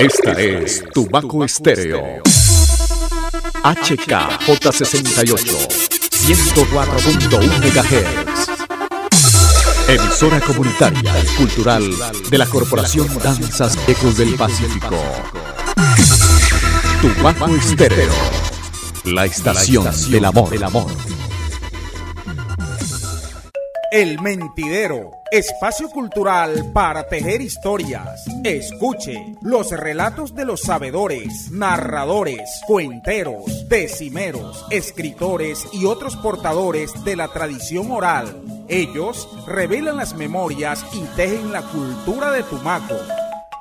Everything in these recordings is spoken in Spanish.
Esta es Tubaco Estéreo. HKJ68, 104.1 MHz. Emisora comunitaria y cultural de la Corporación Danzas Ecos del Pacífico. Tubaco Estéreo, la estación del amor. Del amor. El Mentidero, espacio cultural para tejer historias. Escuche los relatos de los sabedores, narradores, cuenteros, decimeros, escritores y otros portadores de la tradición oral. Ellos revelan las memorias y tejen la cultura de Tumaco.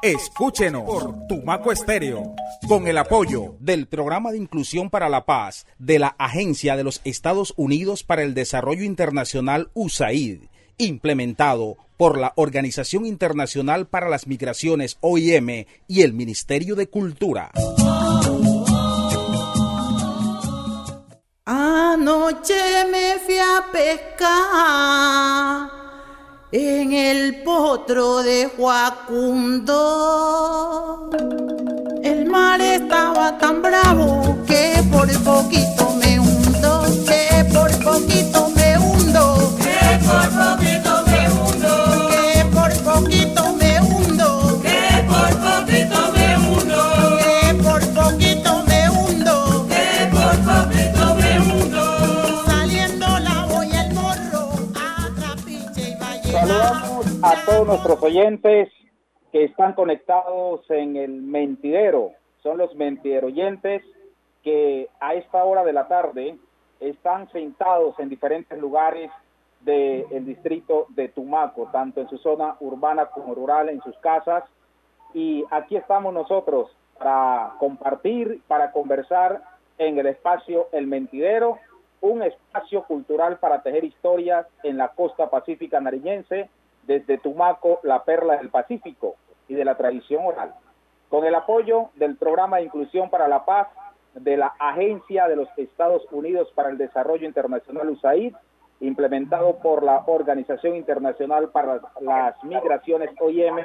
Escúchenos por Tumaco Estéreo, con el apoyo del Programa de Inclusión para la Paz de la Agencia de los Estados Unidos para el Desarrollo Internacional USAID, implementado por la Organización Internacional para las Migraciones OIM y el Ministerio de Cultura. Anoche me fui a pescar en el potro de Joacundo. El mar estaba tan bravo que por poquito me todos nuestros oyentes que están conectados en el mentidero. Son los mentideroyentes que a esta hora de la tarde están sentados en diferentes lugares del distrito de Tumaco, tanto en su zona urbana como rural, en sus casas. Y aquí estamos nosotros para compartir, para conversar en el espacio El Mentidero, un espacio cultural para tejer historias en la costa pacífica nariñense, desde Tumaco, la perla del Pacífico y de la tradición oral. Con el apoyo del Programa de Inclusión para la Paz de la Agencia de los Estados Unidos para el Desarrollo Internacional USAID, implementado por la Organización Internacional para las Migraciones OIM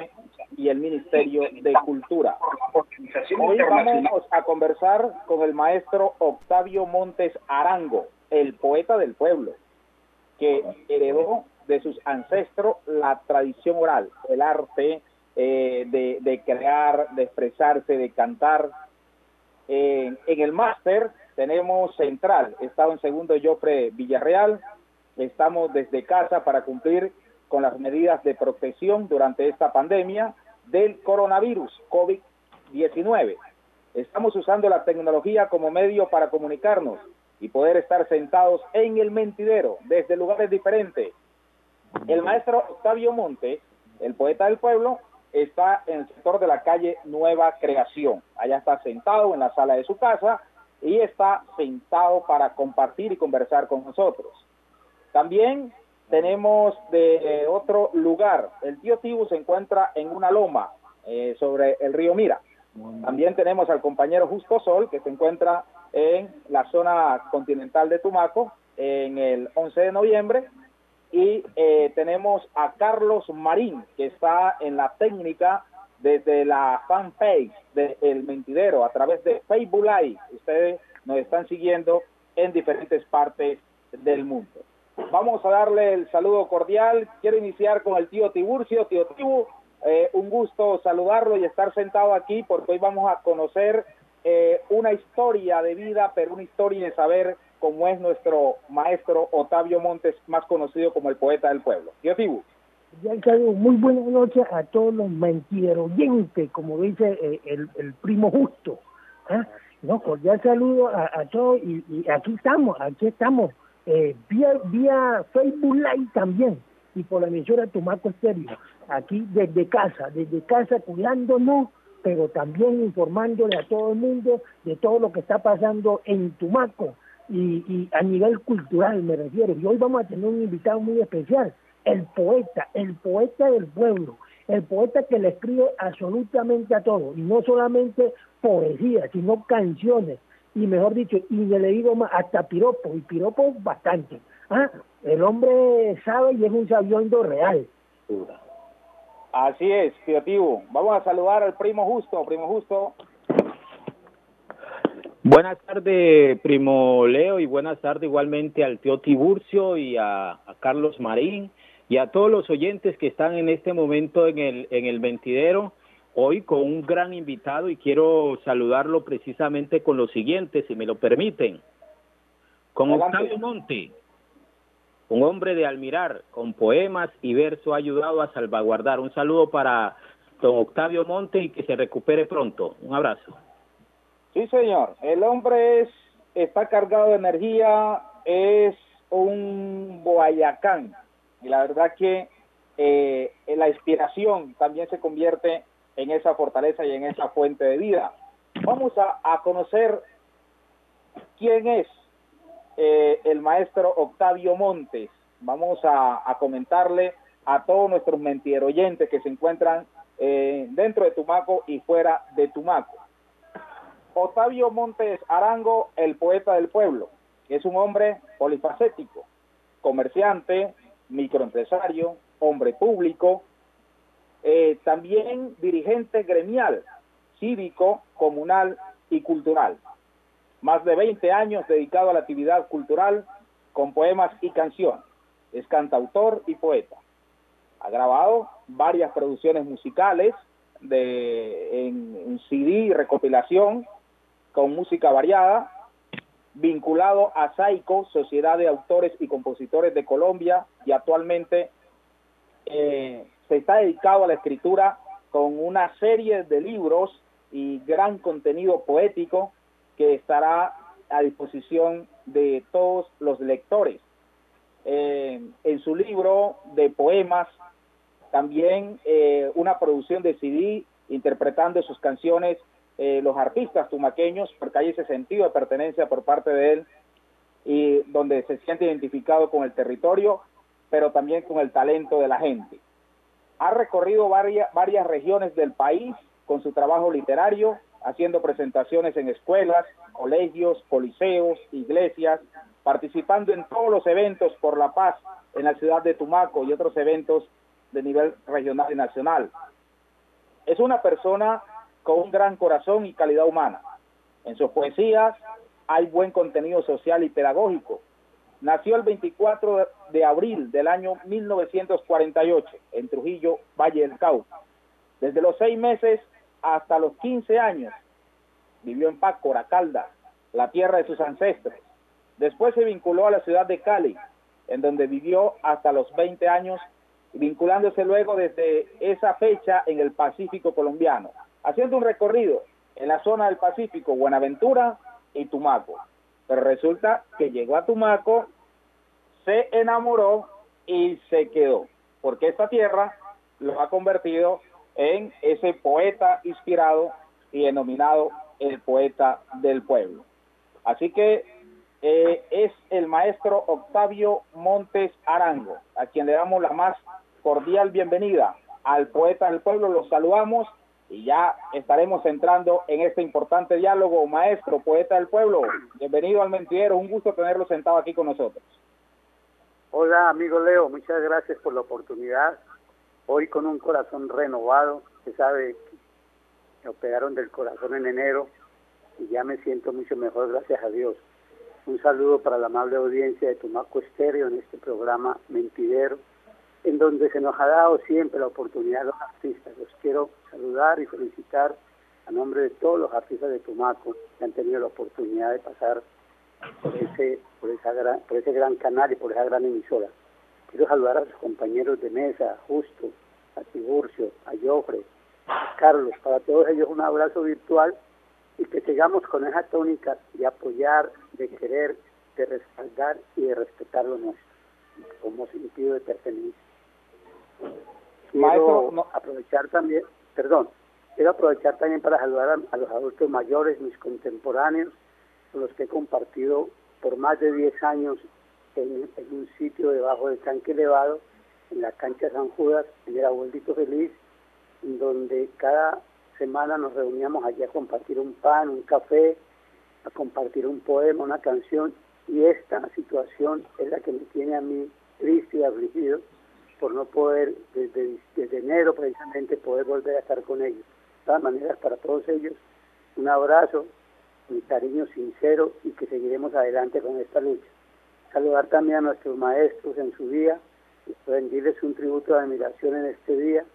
y el Ministerio de Cultura. Hoy vamos a conversar con el maestro Octavio Montes Arango, el poeta del pueblo, que heredó de sus ancestros la tradición oral, el arte eh, de, crear, de expresarse, de cantar. Eh, en el máster tenemos Central, estado en segundo Jofre Villarreal, estamos desde casa para cumplir con las medidas de protección durante esta pandemia del coronavirus COVID-19. Estamos usando la tecnología como medio para comunicarnos y poder estar sentados en el mentidero desde lugares diferentes. El maestro Octavio Montes, el poeta del pueblo, está en el sector de la calle Nueva Creación. Allá está sentado en la sala de su casa y está sentado para compartir y conversar con nosotros. También tenemos de otro lugar. El tío Tibu se encuentra en una loma eh, sobre el río Mira. También tenemos al compañero Justo Sol, que se encuentra en la zona continental de Tumaco, en el 11 de noviembre. Y eh, tenemos a Carlos Marín, que está en la técnica desde la fanpage de El Mentidero, a través de Facebook Live. Ustedes nos están siguiendo en diferentes partes del mundo. Vamos a darle el saludo cordial. Quiero iniciar con el tío Tiburcio. Tío Tibu, eh, un gusto saludarlo y estar sentado aquí porque hoy vamos a conocer eh, una historia de vida, pero una historia de saber cómo es nuestro maestro Otavio Montes, más conocido como el poeta del pueblo. Saludo, muy buenas noches a todos los mentideroyentes, como dice eh, el, el primo justo. ¿ah? No, cordial saludo a, a todos y, y aquí estamos, aquí estamos, eh, vía, vía Facebook Live también y por la emisora Tumaco Estéreo, aquí desde casa, desde casa cuidándonos, pero también informándole a todo el mundo de todo lo que está pasando en Tumaco y, y a nivel cultural me refiero. Y hoy vamos a tener un invitado muy especial, el poeta, el poeta del pueblo, el poeta que le escribe absolutamente a todo, y no solamente poesía, sino canciones, y mejor dicho, y le digo más, hasta piropos, y piropos bastante. ¿ah? El hombre sabe y es un sabiondo real. Así es, Tibu. Vamos a saludar al primo Justo. Primo Justo, Buenas tardes, primo Leo, y buenas tardes igualmente al tío Tiburcio y a, a Carlos Marín y a todos los oyentes que están en este momento en el, en el mentidero, hoy con un gran invitado y quiero saludarlo precisamente con lo siguiente, si me lo permiten. Con Adelante. Octavio Monte, un hombre de Almirar, con poemas y verso ha ayudado a salvaguardar. Un saludo para don Octavio Monte y que se recupere pronto. Un abrazo. Sí, señor. El hombre es, está cargado de energía, es un boayacán. Y la verdad que eh, la inspiración también se convierte en esa fortaleza y en esa fuente de vida. Vamos a, conocer quién es eh, el maestro Octavio Montes. Vamos a, a comentarle a todos nuestros mentiroyentes que se encuentran eh, dentro de Tumaco y fuera de Tumaco. Octavio Montes Arango, el poeta del pueblo, es un hombre polifacético, comerciante, microempresario, hombre público, eh, también dirigente gremial, cívico, comunal y cultural. Más de 20 años dedicado a la actividad cultural con poemas y canciones. Es cantautor y poeta. Ha grabado varias producciones musicales de, en, en CD y recopilación con música variada, vinculado a SAICO, Sociedad de Autores y Compositores de Colombia, y actualmente eh, se está dedicado a la escritura con una serie de libros y gran contenido poético que estará a disposición de todos los lectores. Eh, en su libro de poemas, también eh, una producción de CD interpretando sus canciones eh, los artistas tumaqueños, porque hay ese sentido de pertenencia por parte de él y donde se siente identificado con el territorio, pero también con el talento de la gente. Ha recorrido varias, varias regiones del país con su trabajo literario, haciendo presentaciones en escuelas, colegios, coliseos, iglesias, participando en todos los eventos por la paz en la ciudad de Tumaco y otros eventos de nivel regional y nacional. Es una persona con un gran corazón y calidad humana. En sus poesías hay buen contenido social y pedagógico. Nació el 24 de abril del año 1948 en Trujillo, Valle del Cauca. Desde los seis meses hasta los 15 años vivió en Pácora, Caldas, la tierra de sus ancestros. Después se vinculó a la ciudad de Cali, en donde vivió hasta los 20 años, vinculándose luego desde esa fecha en el Pacífico colombiano, haciendo un recorrido en la zona del Pacífico, Buenaventura y Tumaco. Pero resulta que llegó a Tumaco, se enamoró y se quedó, porque esta tierra lo ha convertido en ese poeta inspirado y denominado el poeta del pueblo. Así que eh, es el maestro Octavio Montes Arango, a quien le damos la más cordial bienvenida al poeta del pueblo. Los saludamos y ya estaremos entrando en este importante diálogo. Maestro, poeta del pueblo, bienvenido al Mentidero. Un gusto tenerlo sentado aquí con nosotros. Hola, amigo Leo, muchas gracias por la oportunidad. Hoy con un corazón renovado, se sabe que me operaron del corazón en enero y ya me siento mucho mejor, gracias a Dios. Un saludo para la amable audiencia de Tumaco Estéreo en este programa Mentidero, en donde se nos ha dado siempre la oportunidad a los artistas. Los quiero saludar y felicitar a nombre de todos los artistas de Tumaco que han tenido la oportunidad de pasar por ese, por, esa gran, por ese gran canal y por esa gran emisora. Quiero saludar a sus compañeros de mesa, Justo, a Tiburcio, a Jofre, a Carlos, para todos ellos un abrazo virtual y que sigamos con esa tónica de apoyar, de querer, de respaldar y de respetar lo nuestro, como sentido de pertenencia. Quiero Maestro, no- aprovechar también, perdón, quiero aprovechar también para saludar a, a los adultos mayores, mis contemporáneos, con los que he compartido por más de 10 años en, en un sitio debajo del tanque elevado, en la cancha San Judas, en el abuelito feliz, donde cada semana nos reuníamos allí a compartir un pan, un café, a compartir un poema, una canción, y esta situación es la que me tiene a mí triste y afligido, por no poder desde, desde enero precisamente poder volver a estar con ellos. De todas maneras, para todos ellos, un abrazo, mi cariño sincero y que seguiremos adelante con esta lucha. Saludar también a nuestros maestros en su día, rendirles un tributo de admiración en este día,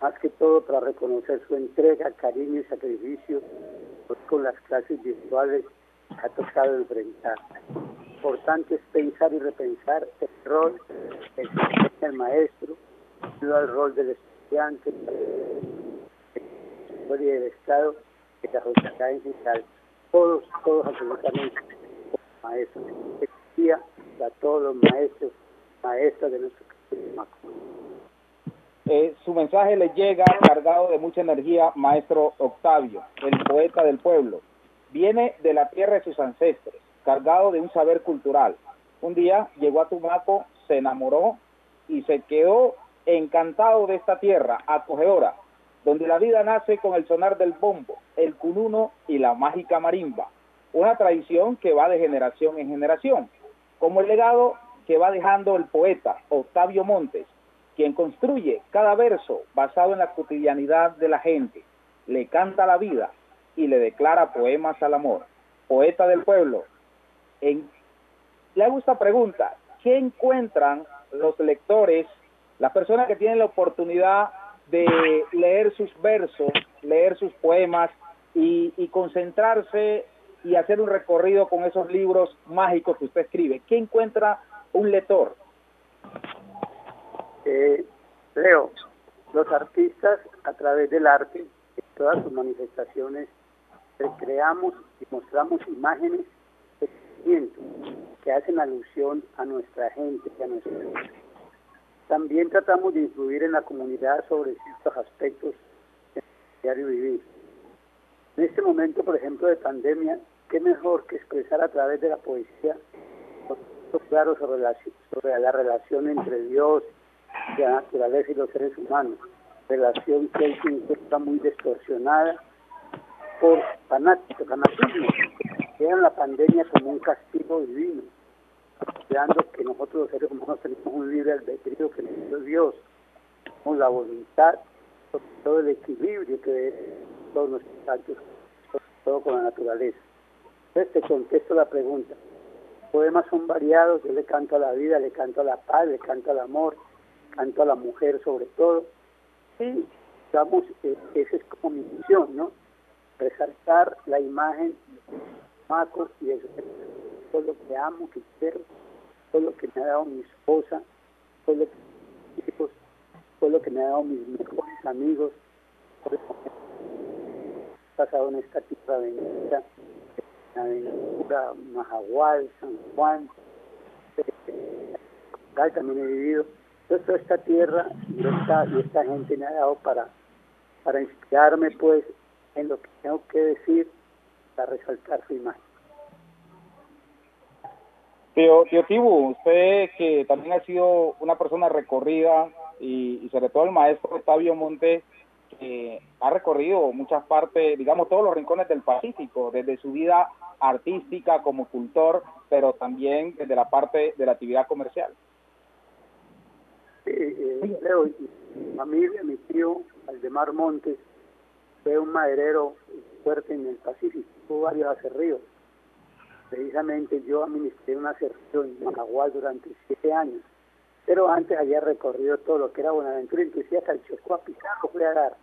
más que todo para reconocer su entrega, cariño y sacrificio pues, con las clases virtuales que ha tocado enfrentar. Importante es pensar y repensar el rol del maestro, el rol del estudiante, y del Estado, de la sociedad en general. Todos, todos absolutamente maestros. Día a todos los maestros, maestras de nuestro eh, su mensaje le llega cargado de mucha energía, maestro Octavio, el poeta del pueblo. Viene de la tierra de sus ancestros, cargado de un saber cultural. Un día llegó a Tumaco, se enamoró y se quedó encantado de esta tierra acogedora, donde la vida nace con el sonar del bombo, el cununo y la mágica marimba, una tradición que va de generación en generación, como el legado que va dejando el poeta Octavio Montes, quien construye cada verso basado en la cotidianidad de la gente, le canta la vida y le declara poemas al amor. Poeta del pueblo. En, le hago esta pregunta, ¿qué encuentran los lectores, las personas que tienen la oportunidad de leer sus versos, leer sus poemas y, y concentrarse y hacer un recorrido con esos libros mágicos que usted escribe? ¿Qué encuentra un lector? Eh, Leo, los artistas a través del arte, en todas sus manifestaciones, recreamos y mostramos imágenes que hacen alusión a nuestra gente a nuestra También tratamos de influir en la comunidad sobre ciertos aspectos del diario vivir. En este momento, por ejemplo, de pandemia, qué mejor que expresar a través de la poesía claro sobre la, sobre la relación entre Dios la naturaleza y los seres humanos, relación que hoy se encuentra muy distorsionada por fanáticos, fanatismo, vean la pandemia como un castigo divino, considerando que nosotros los seres humanos tenemos un libre albedrío que nos dio Dios, con la voluntad, todo el equilibrio que todos nuestros actos, todo con la naturaleza. Entonces te contesto la pregunta. Los poemas son variados, yo le canto a la vida, le canto a la paz, le canto al amor, canto a la mujer sobre todo. Y, digamos, eh, esa es como mi misión, ¿no? Resaltar la imagen de Maco y de todo lo que amo, que quiero, todo lo que me ha dado mi esposa, todo lo que, hijos, todo lo que me ha dado mis mejores amigos, por eso pasado en esta tierra bendita, aventura Majagual, San Juan, eh, también he vivido. Entonces esta tierra y esta, y esta gente me ha dado para, para inspirarme pues en lo que tengo que decir para resaltar su imagen. Tío, tío Tibu, usted que también ha sido una persona recorrida y, y sobre todo el maestro Octavio Monte, que ha recorrido muchas partes, digamos todos los rincones del Pacífico, desde su vida artística como cultor, pero también desde la parte de la actividad comercial. Eh, Leo, mi familia, mi tío, Aldemar Montes, fue un maderero fuerte en el Pacífico, tuvo varios acerríos. Precisamente yo administré un acerrío en Managual durante siete años, pero antes había recorrido todo lo que era Buenaventura, inclusive hasta el Chocó a Pizarro fui a dar,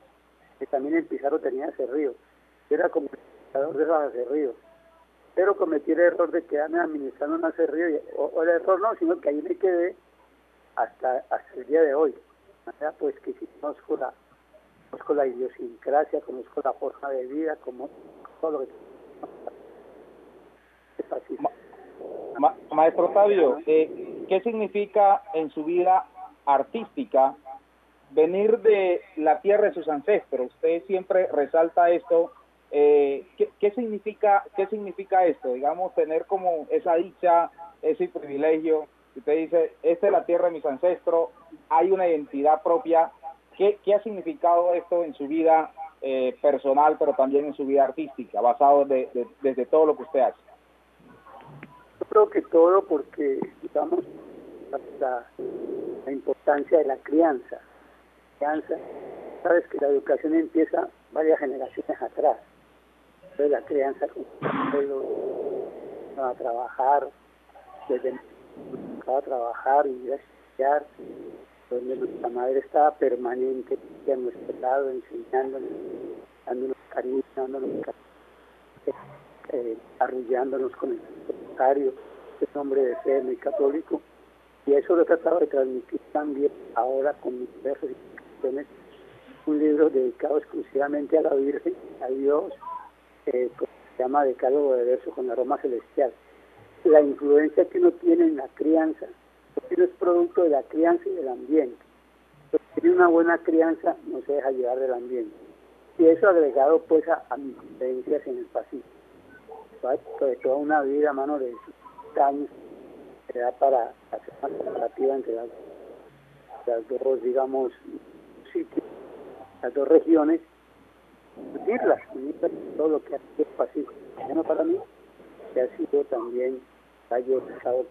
que también el Pizarro tenía acerrío. era como el de esos acerríos. Pero cometí el error de quedarme administrando un acerrío, o, o el error no, sino que ahí me quedé hasta, hasta el día de hoy. Pues que conozco la, conozco la idiosincrasia, conozco la forma de vida, como todo lo que... Maestro Fabio, eh, ¿qué significa en su vida artística venir de la tierra de sus ancestros? Usted siempre resalta esto. Eh, ¿qué, ¿Qué significa qué significa esto? Digamos, tener como esa dicha, ese privilegio usted dice, esta es la tierra de mis ancestros, hay una identidad propia. ¿Qué, ha significado esto en su vida eh, personal, pero también en su vida artística, basado de, desde todo lo que usted hace? Yo creo que todo porque, digamos, la importancia de la crianza. crianza. Sabes que la educación empieza varias generaciones atrás. Entonces la crianza con a trabajar, desde a trabajar y a estudiar, donde nuestra madre estaba permanente a nuestro lado, enseñándonos, dándonos cariño, dándonos cariño, eh, arrullándonos con el rosario, el nombre de fe muy católico. Y eso lo he tratado de transmitir también ahora con mis versos y un libro dedicado exclusivamente a la Virgen, a Dios, eh, pues, se llama Decálogo de Verso con aroma celestial. La influencia que uno tiene en la crianza, es producto de la crianza y del ambiente. Si tiene una buena crianza, no se deja llevar del ambiente. Y eso agregado pues a, mis creencias en el Pacífico. Sobre toda una vida, mano, de 50 años, se da para hacer una comparativa entre las, dos, digamos, sitios, las dos regiones, unirlas, todo lo que ha sido Pacífico. Bueno, para mí, que ha sido también, ha estado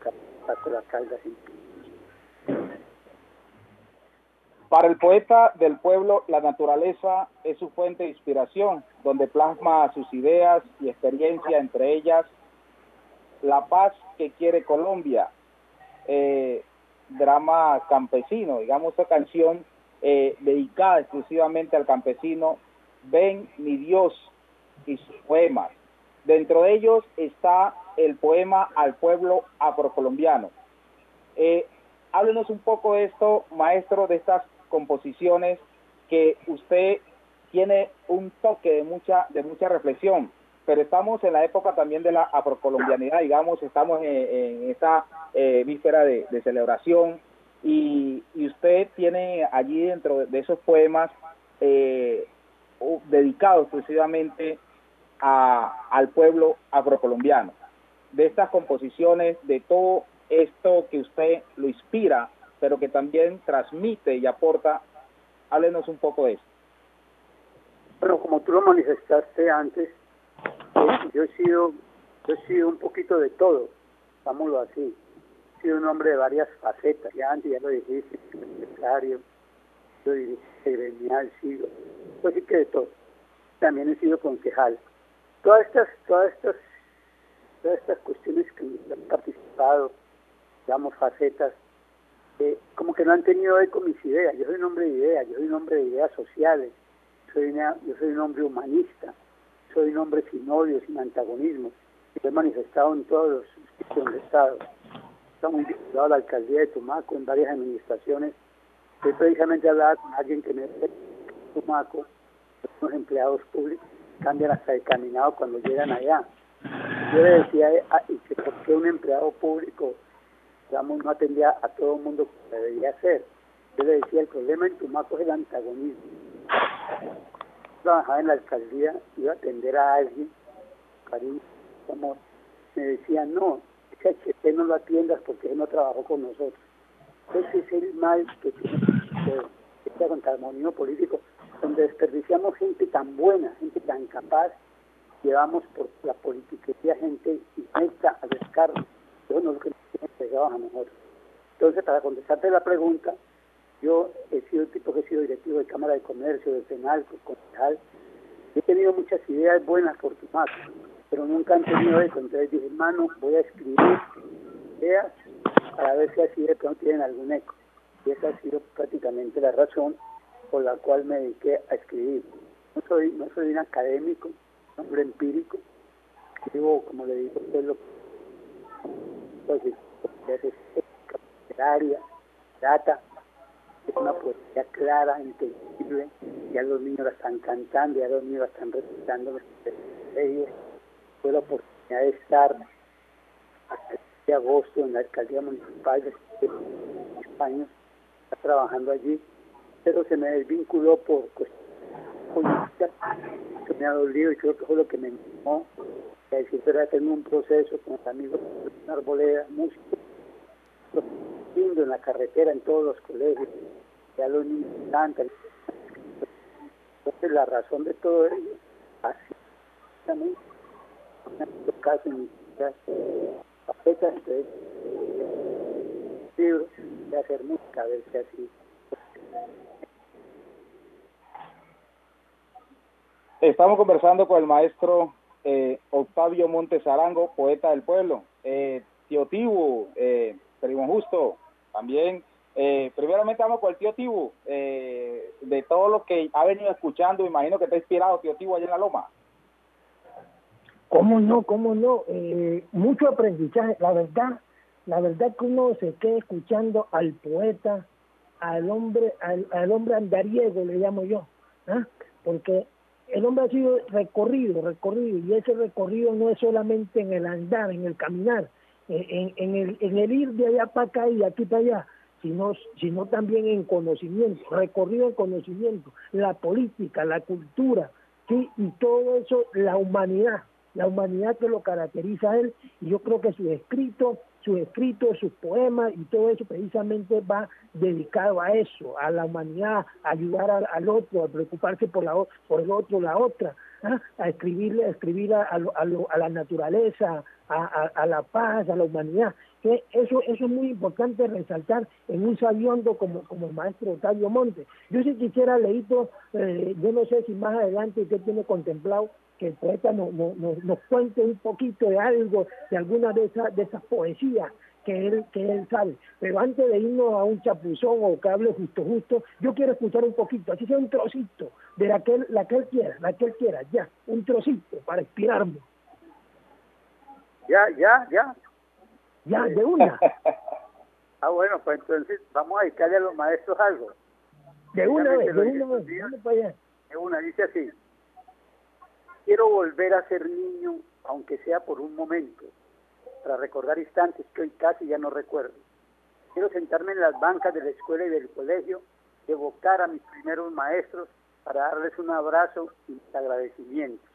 Para el poeta del pueblo, la naturaleza es su fuente de inspiración, donde plasma sus ideas y experiencia, entre ellas la paz que quiere Colombia, eh, drama campesino, digamos, esta canción eh, dedicada exclusivamente al campesino, Ven mi Dios y sus poemas. Dentro de ellos está el poema al pueblo afrocolombiano. Eh, háblenos un poco de esto, maestro, de estas composiciones que usted tiene un toque de mucha, de mucha reflexión, pero estamos en la época también de la afrocolombianidad, digamos, estamos en, esta eh, víspera de, celebración y, usted tiene allí dentro de esos poemas eh, dedicados exclusivamente a, al pueblo afrocolombiano. De estas composiciones, de todo esto que usted lo inspira pero que también transmite y aporta. Háblenos un poco de eso. Bueno, como tú lo manifestaste antes, eh, yo he sido, yo he sido un poquito de todo, digámoslo así. He sido un hombre de varias facetas, ya antes ya lo dijiste, empresario, yo dirigí gremial, sigo, pues sí que de todo. También he sido concejal. Todas estas, todas estas, todas estas cuestiones que han participado, digamos, facetas, eh, como que no han tenido eco mis ideas. Yo soy un hombre de ideas, yo soy un hombre de ideas sociales, soy yo soy un hombre humanista, soy un hombre sin odio, sin antagonismo. Y he manifestado en todos los sitios he estado. Estamos vinculado a la alcaldía de Tumaco, en varias administraciones. Estoy precisamente hablando con alguien que me Tumaco, los empleados públicos cambian hasta el caminado cuando llegan allá. Yo le decía, ah, ¿y por qué un empleado público no atendía a todo el mundo como debería hacer. Yo le decía, el problema en Tumaco es el antagonismo. Trabajaba en la alcaldía, iba a atender a alguien, cariño, como me decía, no, ese HP no lo atiendas porque él no trabajó con nosotros. Ese es el mal que tiene este antagonismo político, donde desperdiciamos gente tan buena, gente tan capaz, llevamos por la politiquería gente inesta a descargo. Yo no lo que a mejor. Entonces, para contestarte la pregunta, yo he sido el tipo que he sido directivo de Cámara de Comercio, de Penal, concejal. He tenido muchas ideas buenas por tu más, pero nunca han tenido eso. Entonces dije, hermano, voy a escribir ideas para ver si así de pronto tienen algún eco. Y esa ha sido prácticamente la razón por la cual me dediqué a escribir. No soy, no soy un académico, un hombre empírico. Escribo, como le digo, pues lo pues, literaria, data, es una poesía clara, entendible, ya los niños la están cantando, ya los niños la están recitando ellos. Tuve la oportunidad de estar hasta de agosto en la alcaldía municipal de España, trabajando allí, pero se me desvinculó por cuestiones se me ha dolido y creo que fue lo que me animó a decir, pero tengo un proceso con amigos de Arboleda, músicos, en la carretera, en todos los colegios, ya los niños. Entonces la razón de todo ello, así también, en este caso en entonces libros de hacer música, a ver si así. Estamos conversando con el maestro eh, Octavio Montes Arango, poeta del pueblo. Eh, tío Tibu, eh, primo justo, también. Eh, primeramente vamos con el tío Tibu, eh, de todo lo que ha venido escuchando, imagino que está inspirado tío Tibu allá en la Loma. ¿Cómo no? ¿Cómo no? Eh, mucho aprendizaje. La verdad, la verdad que uno se queda escuchando al poeta, al hombre, al, al hombre andariego, le llamo yo, ¿ah? porque el hombre ha sido recorrido, recorrido, y ese recorrido no es solamente en el andar, en el caminar, eh, en, en, el, en el ir de allá para acá y de aquí para allá, sino, sino también en conocimiento, recorrido en conocimiento, la política, la cultura, ¿sí? y todo eso, la humanidad, la humanidad que lo caracteriza a él, y yo creo que sus escritos, sus escritos, sus poemas y todo eso precisamente va dedicado a eso, a la humanidad, a ayudar al, al otro, a preocuparse por, la, por el otro, la otra, ¿ah? a escribirle, a escribir a, a, lo- a, la naturaleza, a, la paz, a la humanidad. Eso, eso es muy importante resaltar en un sabiondo como, como el maestro Octavio Monte. Yo si quisiera, Leito, eh, yo no sé si más adelante usted tiene contemplado que el poeta nos, nos, nos, nos cuente un poquito de algo, de alguna de esas, de esas poesías que él, que él sabe. Pero antes de irnos a un chapuzón o que hable justo justo, yo quiero escuchar un poquito, así sea un trocito, de la que él, la que él quiera, la que él quiera, ya, un trocito para inspirarme, Ya, ya, ya. ya, de una, Ah, bueno, pues entonces vamos a dedicarle a los maestros algo. de una vez, de una vez, allá. De una, dice así. Quiero volver a ser niño, aunque sea por un momento, para recordar instantes que hoy casi ya no recuerdo. Quiero sentarme en las bancas de la escuela y del colegio, evocar a mis primeros maestros para darles un abrazo y mis agradecimientos.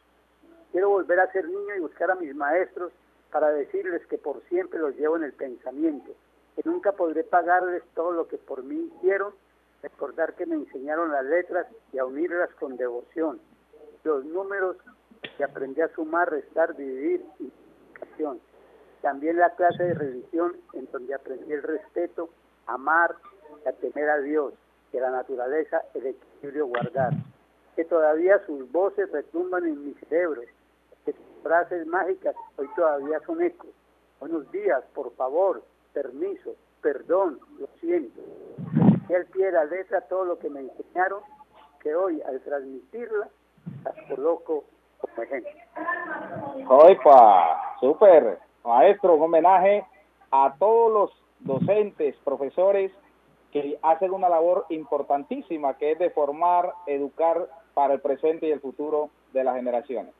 Quiero volver a ser niño y buscar a mis maestros para decirles que por siempre los llevo en el pensamiento, que nunca podré pagarles todo lo que por mí hicieron, recordar que me enseñaron las letras y a unirlas con devoción, los números que aprendí a sumar, restar, dividir y multiplicación. También la clase de religión en donde aprendí el respeto, amar y a temer a Dios, que la naturaleza, el equilibrio guardar. Que todavía sus voces retumban en mi cerebro, que sus frases mágicas hoy todavía son ecos. Buenos días, por favor, permiso, perdón, lo siento. Y al pie de la letra todo lo que me enseñaron, que hoy al transmitirla las coloco como súper, maestro, un homenaje a todos los docentes, profesores que hacen una labor importantísima que es de formar, educar para el presente y el futuro de las generaciones.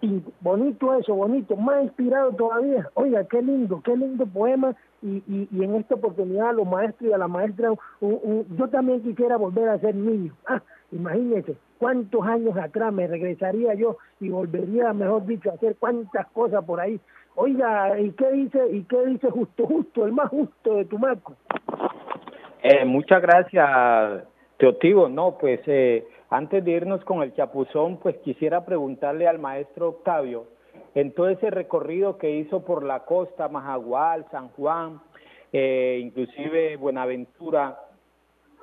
Y bonito eso, bonito, más inspirado todavía. Oiga, qué lindo, qué lindo poema. Y, y, y en esta oportunidad a los maestros y a la maestra, un- un- yo también quisiera volver a ser niño. Ah, imagínese, cuántos años atrás me regresaría yo y volvería, mejor dicho, a hacer cuántas cosas por ahí. Oiga, ¿y qué dice, y qué dice justo, justo, el más justo de Tumaco? Eh, muchas gracias, Teotivo. No, pues eh, antes de irnos con el chapuzón, pues quisiera preguntarle al maestro Octavio, en todo ese recorrido que hizo por la costa, Majagual, San Juan, eh, inclusive Buenaventura,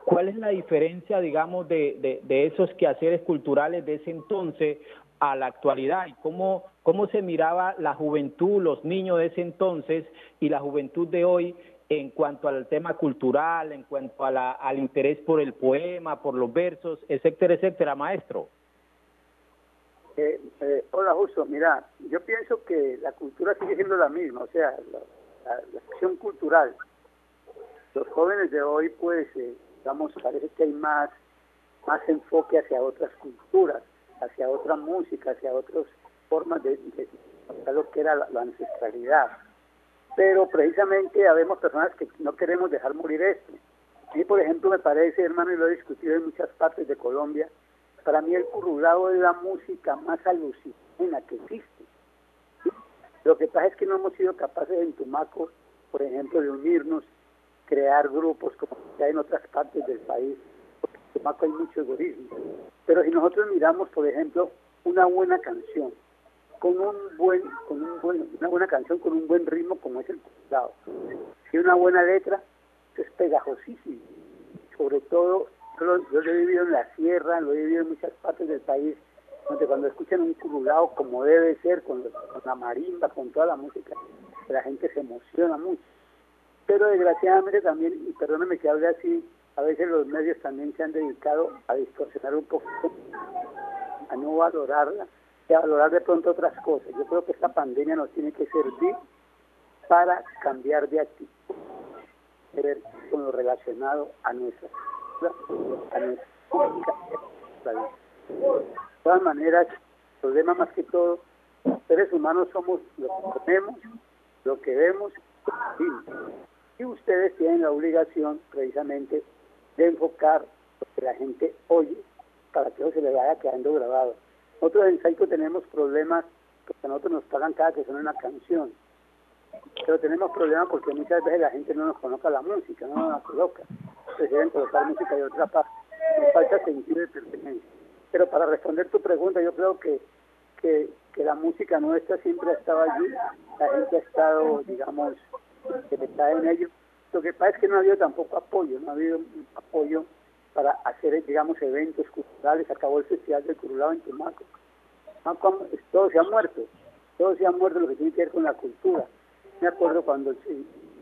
¿cuál es la diferencia, digamos, de, de, esos quehaceres culturales de ese entonces a la actualidad? ¿Y cómo, cómo se miraba la juventud, los niños de ese entonces y la juventud de hoy en cuanto al tema cultural, en cuanto a la, al interés por el poema, por los versos, etcétera, etcétera, maestro? Eh, eh, hola, Justo. Mira, yo pienso que la cultura sigue siendo la misma, o sea, la, la- la acción cultural. Los jóvenes de hoy, pues, eh, digamos, parece que hay más, más enfoque hacia otras culturas, hacia otra música, hacia otras formas de, de de lo que era la, ancestralidad. Pero precisamente habemos personas que no queremos dejar morir esto. A mí, por ejemplo, me parece, hermano, y lo he discutido en muchas partes de Colombia, para mí el currulado es la música más alucinante que existe. Lo que pasa es que no hemos sido capaces en Tumaco, por ejemplo, de unirnos, crear grupos como hay en otras partes del país, porque en Tumaco hay mucho egoísmo. Pero si nosotros miramos, por ejemplo, una buena canción, con un buen, con un buen, una buena canción con un buen ritmo como es el currulado, Si una buena letra, es pegajosísimo. Sobre todo, yo yo lo he vivido en la sierra, lo he vivido en muchas partes del país, donde cuando escuchan un curulao como debe ser, con la marimba, con toda la música, la gente se emociona mucho. Pero desgraciadamente también, y perdóname que hable así, a veces los medios también se han dedicado a distorsionar un poco, a no valorarla, y a valorar de pronto otras cosas. Yo creo que esta pandemia nos tiene que servir para cambiar de actitud, con lo relacionado a nuestra a nuestra de todas maneras, el problema más que todo, los seres humanos somos lo que comemos, lo que vemos, y ustedes tienen la obligación precisamente de enfocar lo que la gente oye para que eso se le vaya quedando grabado. Nosotros en Saico tenemos problemas porque a nosotros nos pagan cada que suena una canción, pero tenemos problemas porque muchas veces la gente no nos coloca la música, no nos la coloca, prefieren colocar música de otra parte, nos falta sentido de pertenencia. Pero para responder tu pregunta, yo creo que, que, que la música nuestra siempre ha estado allí, la gente ha estado, digamos, que está en ello. Lo que pasa es que no ha habido tampoco apoyo, no ha habido apoyo para hacer, digamos, eventos culturales. Acabó el Festival del Curulao en Tumaco. Tumaco, todo se ha muerto, todo se ha muerto lo que tiene que ver con la cultura. Me acuerdo cuando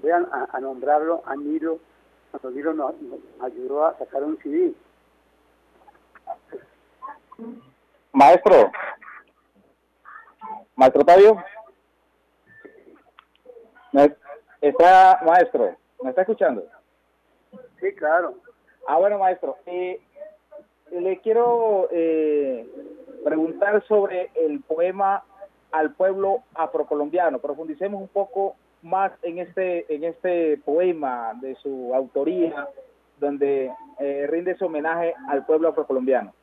voy a, nombrarlo a Nilo, cuando Nilo nos, ayudó a sacar un CD. Maestro, maestro Octavio, está maestro, ¿me está escuchando? Sí, claro. Ah, bueno, maestro, eh, le quiero eh, preguntar sobre el poema al pueblo afrocolombiano. Profundicemos un poco más en este en este poema de su autoría, donde eh, rinde su homenaje al pueblo afrocolombiano.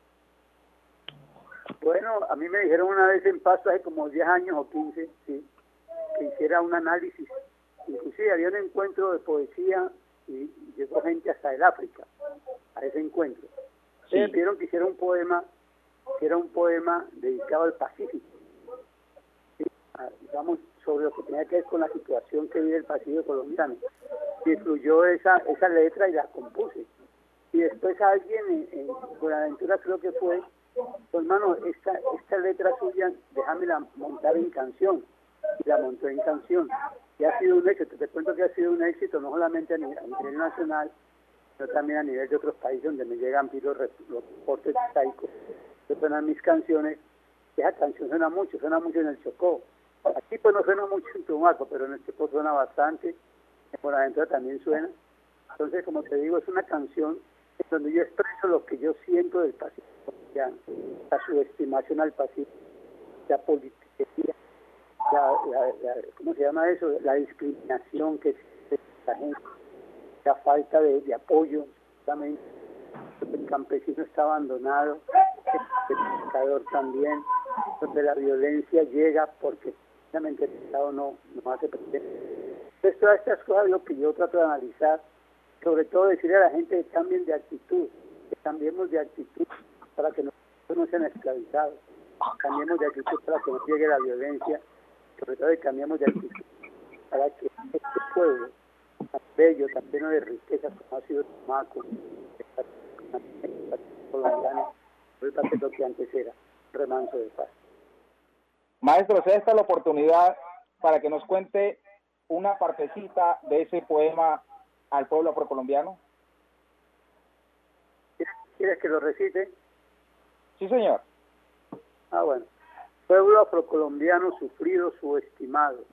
Bueno, a mí me dijeron una vez en Pasto hace como 10 años o 15, sí, que hiciera un análisis. Inclusive había un encuentro de poesía y llegó gente hasta el África a ese encuentro. Sí. Me pidieron que hiciera un poema, que era un poema dedicado al Pacífico. Sí, digamos, sobre lo que tenía que ver con la situación que vive el Pacífico colombiano. Y influyó esa, esa letra y la compuse. Y después alguien, en, en Buenaventura creo que fue, pues hermano, esta, esta letra suya, déjamela montar en canción. Y la montó en canción. Y ha sido un éxito, te cuento que ha sido un éxito no solamente a nivel, a nivel nacional, sino también a nivel de otros países donde me llegan los, reportes taicos, que suenan mis canciones. Esa canción suena mucho, suena mucho en el Chocó. Aquí pues no suena mucho en Tumaco, pero en el Chocó suena bastante. En Buenaventura también suena. Entonces, como te digo, es una canción donde yo expreso lo que yo siento del Pacífico colombiano, la subestimación al Pacífico, la politiquería, la, la, la, ¿cómo se llama eso? La discriminación que existe la gente, la falta de, de apoyo, también el campesino está abandonado, el pescador también, donde la violencia llega porque precisamente el Estado no, no hace presente. Entonces todas estas cosas lo que yo trato de analizar, sobre todo decirle a la gente que cambien de actitud, que cambiemos de actitud para que no, no sean esclavizados, cambiemos de actitud para que no llegue la violencia, que cambiemos de actitud para que este pueblo tan bello, tan lleno de riquezas como ha sido Tumaco, colombiano, vuelva a lo que antes era, remanso de paz. Maestro, sea esta la oportunidad para que nos cuente una partecita de ese poema al pueblo afrocolombiano. ¿Quieres que lo recite? Sí, señor. Ah, bueno. Pueblo afrocolombiano sufrido, subestimado.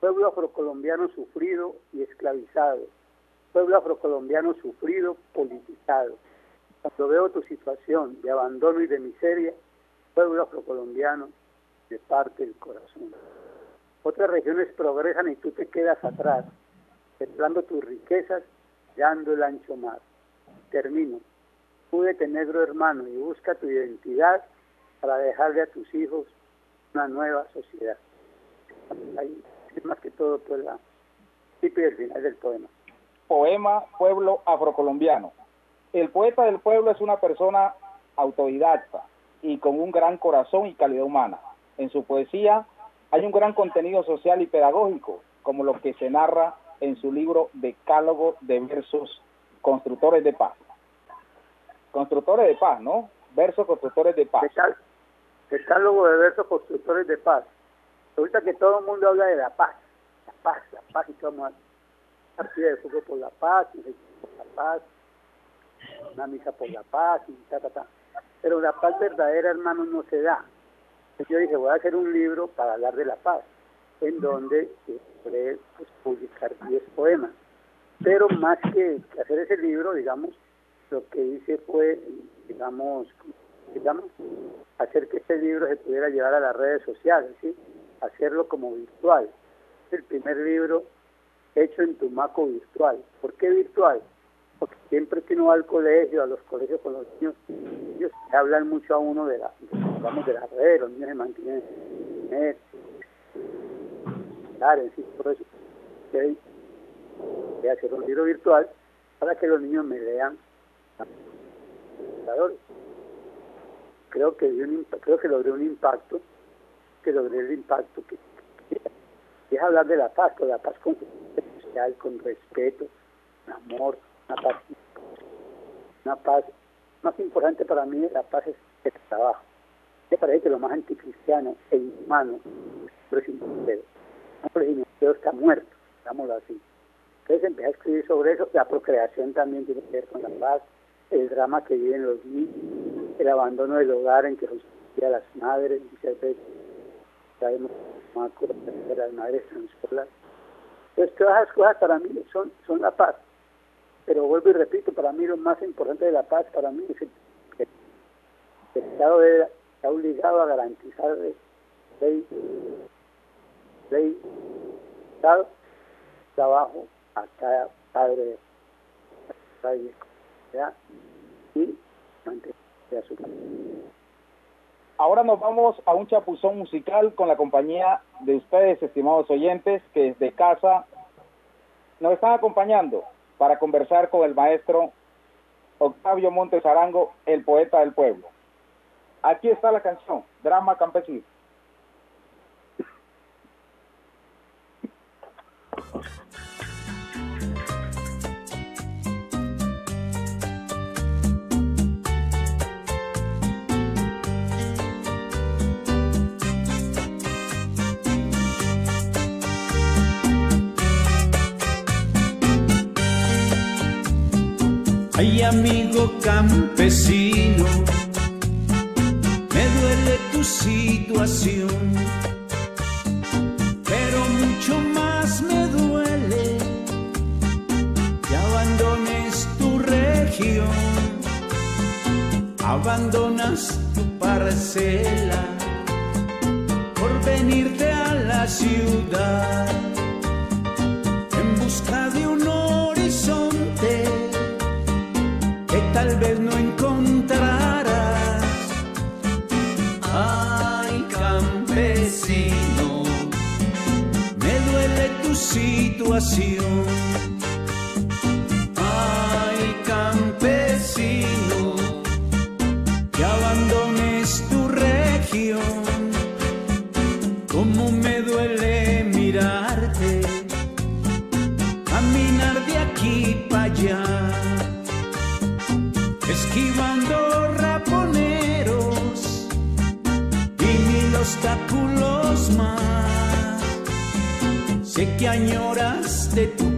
Pueblo afrocolombiano sufrido y esclavizado. Pueblo afrocolombiano sufrido, politizado. Cuando tu situación de abandono y de miseria, pueblo afrocolombiano, me parte el corazón. Otras regiones progresan y tú te quedas atrás, templando tus riquezas, dando el ancho mar. Termino. Cúdete, negro hermano, y busca tu identidad para dejarle a tus hijos una nueva sociedad. Ahí es más que todo pues la principio y el final del poema. Poema Pueblo Afrocolombiano. El poeta del pueblo es una persona autodidacta y con un gran corazón y calidad humana. En su poesía hay un gran contenido social y pedagógico, como lo que se narra en su libro Decálogo de Versos Constructores de Paz. Constructores de Paz, ¿no? Versos Constructores de Paz. Decálogo de Versos Constructores de Paz. Ahorita que todo el mundo habla de la paz, la paz, la paz, y vamos a partida de fuego por la paz, y por la paz, una misa por la paz, y ta, ta, ta. Pero la paz verdadera, hermano, no se da. Entonces yo dije, voy a hacer un libro para hablar de la paz, en donde podré pues, publicar 10 poemas. Pero más que hacer ese libro, digamos, lo que hice fue, digamos, digamos, hacer que este libro se pudiera llevar a las redes sociales, ¿sí? hacerlo como virtual. Es el primer libro hecho en Tumaco virtual. ¿Por qué virtual? Porque siempre que uno va al colegio, a los colegios con los niños, ellos hablan mucho a uno de la, digamos, de las redes, los niños se mantienen en internet, en sí, por eso. Voy a hacer un libro virtual para que los niños me lean creo que un, creo que logré un impacto que logré el impacto que, es hablar de la paz, la paz con social, con respeto, amor, una paz, una paz más importante para mí la paz es el trabajo. Me parece que lo más anticristiano e inhumano es el. El está muerto, digámoslo así. Entonces empecé a escribir sobre eso. La procreación también tiene que ver con la paz, el drama que viven los niños, el abandono del hogar en que a las madres, muchas veces sabemos que las madres están solas. Entonces todas esas cosas para mí son, son la paz. Pero vuelvo y repito, para mí lo más importante de la paz, para mí es el, el Estado está obligado a garantizar ley, ley, trabajo a cada padre, y su Ahora nos vamos a un chapuzón musical con la compañía de ustedes, estimados oyentes, que desde casa nos están acompañando para conversar con el maestro Octavio Montes Arango, el poeta del pueblo. Aquí está la canción, Drama Campesino. Ay amigo campesino, me duele tu situación, pero mucho más me duele que abandones tu región, abandonas tu parcela por venirte a la ciudad situación. Sé que añoras de tu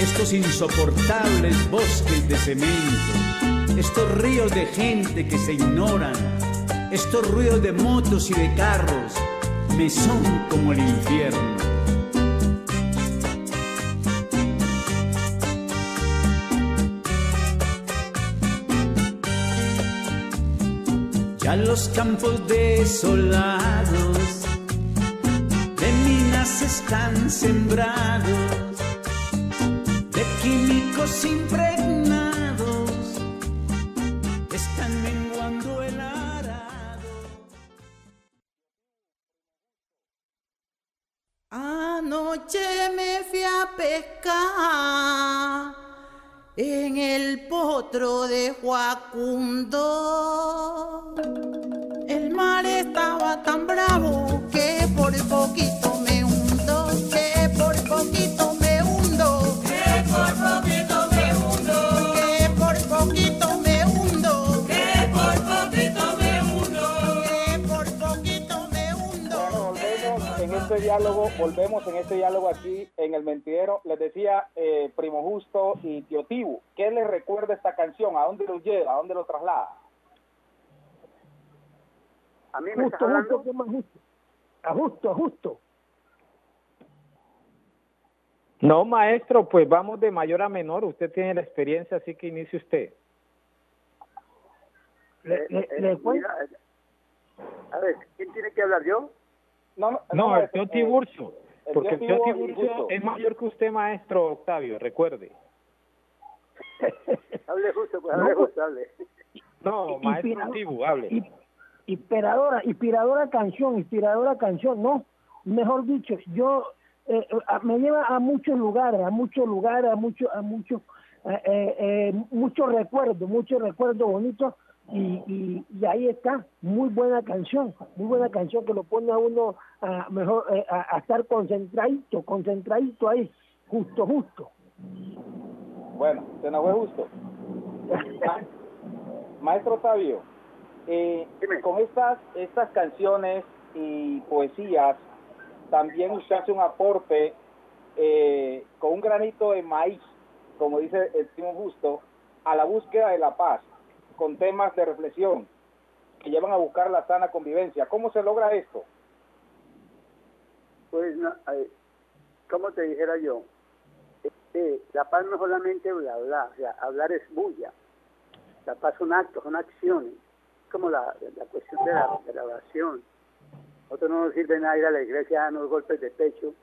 estos insoportables bosques de cemento, estos ríos de gente que se ignoran, estos ruidos de motos y de carros, me son como el infierno. Ya los campos desolados están sembrados de químicos impregnados. Están menguando el arado. Anoche me fui a pescar en el potro de Joacundo. Diálogo, volvemos en este diálogo aquí en el mentidero. Les decía eh, Primo Justo y Tío Tibu, ¿qué les recuerda esta canción? ¿A dónde los lleva? ¿A dónde los traslada? A mí me Justo, justo, ¿qué más justo? A justo, a justo. No, maestro, pues vamos de mayor a menor. Usted tiene la experiencia, así que inicie usted. Le, eh, le- eh, le mira, eh, a ver, ¿quién tiene que hablar yo? No, no, No, el eh, tío Tiburcio. el Porque el tío Tiburcio es mayor que usted, maestro Octavio, recuerde. Hable justo, pues No, hable justo, hable. No, maestro Tibu, hable. inspiradora, inspiradora canción, inspiradora canción, no, mejor dicho, yo eh, a- me lleva a muchos lugares, a muchos lugares, a muchos, a muchos, eh, eh, eh, muchos recuerdos, muchos recuerdos bonitos y, y, y ahí está, muy buena canción, muy buena canción que lo pone a uno a mejor eh, a, a estar concentradito, concentradito ahí, justo, justo. Bueno, se nos fue justo. Ma- Maestro Octavio, eh, con estas, estas canciones y poesías, también usted hace un aporte eh, con un granito de maíz, como dice el primo Justo, a la búsqueda de la paz, con temas de reflexión que llevan a buscar la sana convivencia. ¿Cómo se logra esto? Pues, no, ¿cómo te dijera yo? Este, la paz no solamente bla, bla, o sea, hablar es bulla. La paz son actos, son acciones. Es como la, la cuestión de la, de la oración. Nosotros no nos sirve nada ir a la iglesia a darnos golpes de pecho,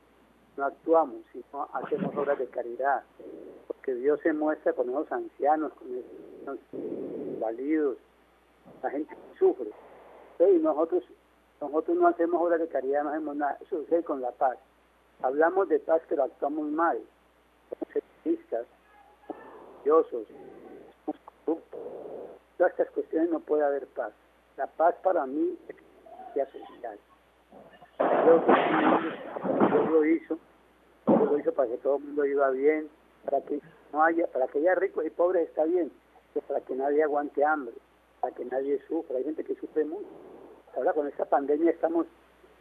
no actuamos, sino hacemos obras de caridad. Porque Dios se muestra con esos ancianos, con esos válidos, la gente sufre. Sí, nosotros, nosotros no hacemos obras de caridad, no hacemos nada. Eso sucede con la paz. Hablamos de paz, pero actuamos mal. Somos egoístas, orgullosos, somos corruptos. Todas estas cuestiones no puede haber paz. La paz para mí es justicia social. Creo que Dios lo hizo, Dios lo hizo para que todo el mundo iba bien, para que no haya, para que haya ricos y pobres está bien, para que nadie aguante hambre, para que nadie sufra. Hay gente que sufre mucho. Ahora con esta pandemia estamos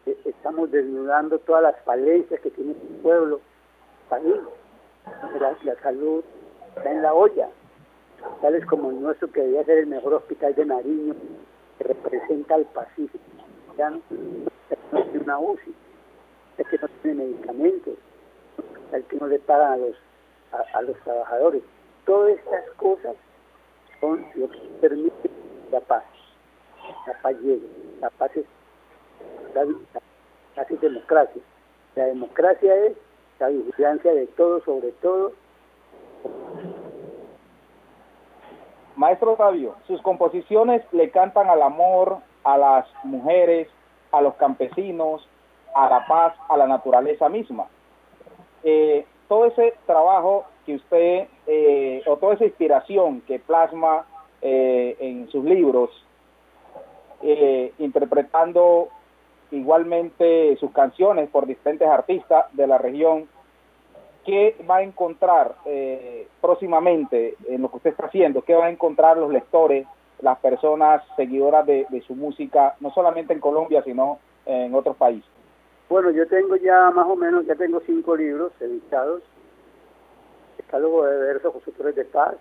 eh, estamos desnudando todas las falencias que tiene el pueblo. País. La, salud está en la olla. Tales como el nuestro, que debía ser el mejor hospital de Nariño, que representa al Pacífico. Ya no, tiene una UCI, es que no tiene medicamentos, el que no le pagan a los, a los trabajadores. Todas estas cosas son lo que permite la paz. La paz llega. La paz es la, la paz es democracia. La democracia es la vigilancia de todo sobre todo. Maestro Octavio, sus composiciones le cantan al amor, a las mujeres, a los campesinos, a la paz, a la naturaleza misma. Eh, todo ese trabajo que usted, eh, o toda esa inspiración que plasma eh, en sus libros, eh, interpretando igualmente sus canciones por diferentes artistas de la región, ¿qué va a encontrar eh, próximamente en lo que usted está haciendo? ¿Qué va a encontrar los lectores, las personas seguidoras de, de su música, no solamente en Colombia, sino en otros países? Bueno, yo tengo ya más o menos, ya tengo cinco libros editados. Decálogo de versos con Sutores de Paz,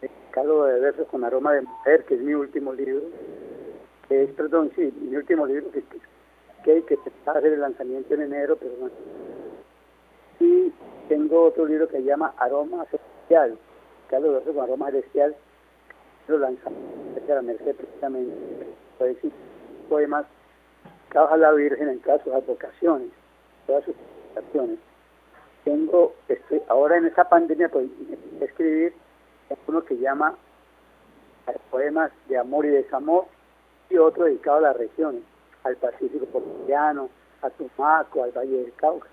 Decálogo de versos con Aroma de Mujer, que es mi último libro, que es, perdón, sí, mi último libro, que, que, que, se hacer el lanzamiento en enero, pero no. Y tengo otro libro que se llama Aroma Celestial, Decálogo de versos con Aroma Celestial, lo lanzamos a la Merced precisamente. Poesía, poemas, a la Virgen en caso de advocaciones, todas sus acciones. Tengo, estoy, ahora en esta pandemia, pues, escribir uno que llama Poemas de Amor y Desamor y otro dedicado a las regiones, al Pacífico colombiano, a Tumaco, al Valle del Cauca.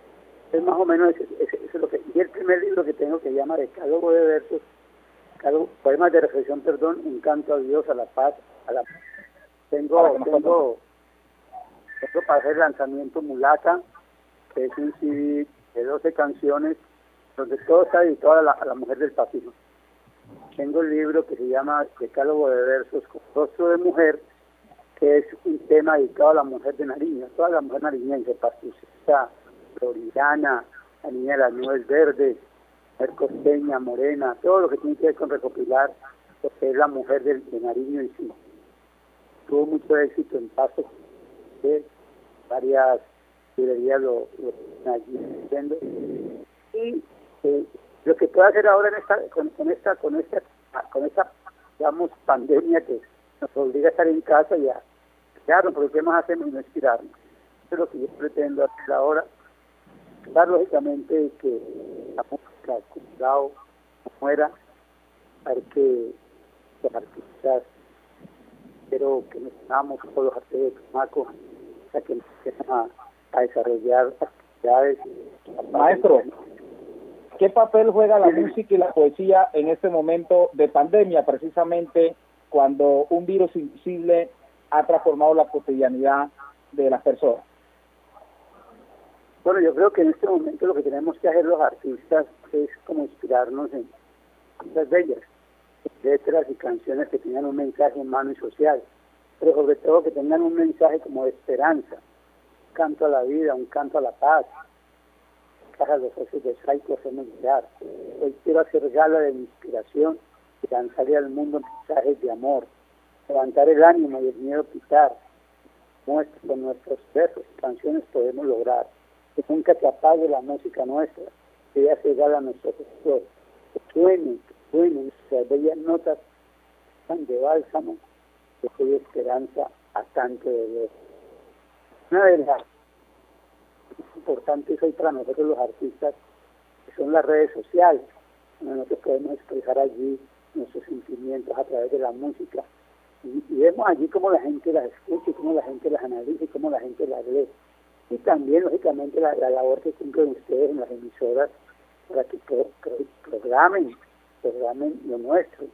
Es más o menos eso, es lo que... Y el primer libro que tengo que llama Decálogo de Versos, Poemas de Reflexión, perdón, Un canto a Dios, a la paz, a la... Tengo, tengo, tengo para hacer el lanzamiento Mulata, que es un CD de 12 canciones donde todo está dedicado a la, a la mujer del Pacífico tengo el libro que se llama Decálogo de Versos rostro de mujer, que es un tema dedicado a la mujer de Nariño, toda la mujer nariñense, pastucista, floriana, la niña de las nubes verdes, mujer morena, todo lo que tiene que ver con recopilar lo que es la mujer de, Nariño en sí. Tuvo mucho éxito en Paso, varias librerías lo, lo. Y eh, lo que puedo hacer ahora en esta, con, esta, con esta, con esta, digamos, pandemia que nos obliga a estar en casa y a claro, porque qué más hacemos no inspirarnos. Eso es lo que yo pretendo hacer ahora. Dar lógicamente que la música cuidado no muera, para que los artistas, pero que nos unamos todos los artistas de Tumaco, para que nos a, desarrollar actividades. Maestro, ¿Qué papel juega la música y la poesía en este momento de pandemia, precisamente cuando un virus invisible ha transformado la cotidianidad de las personas? Bueno, yo creo que en este momento lo que tenemos que hacer los artistas es como inspirarnos en cosas bellas, letras y canciones que tengan un mensaje humano y social, pero sobre todo que tengan un mensaje como de esperanza, canto a la vida, un canto a la paz, cajas de socios de Psycho Familiar. Hoy quiero hacer gala de inspiración y lanzarle al mundo mensajes de amor, levantar el ánimo y el miedo quitar. Con nuestros versos y canciones podemos lograr. Que nunca se apague la música nuestra, que ya se gala a nuestro sector, que suenen, que bellas notas tan de bálsamo, que soy esperanza a tanto de Una de importantes hoy para nosotros los artistas son las redes sociales, nosotros podemos expresar allí nuestros sentimientos a través de la música. Y, vemos allí cómo la gente las escucha, cómo la gente las analiza y cómo la gente las lee. Y también, lógicamente, la, labor que cumplen ustedes en las emisoras para que programen, programen lo nuestro.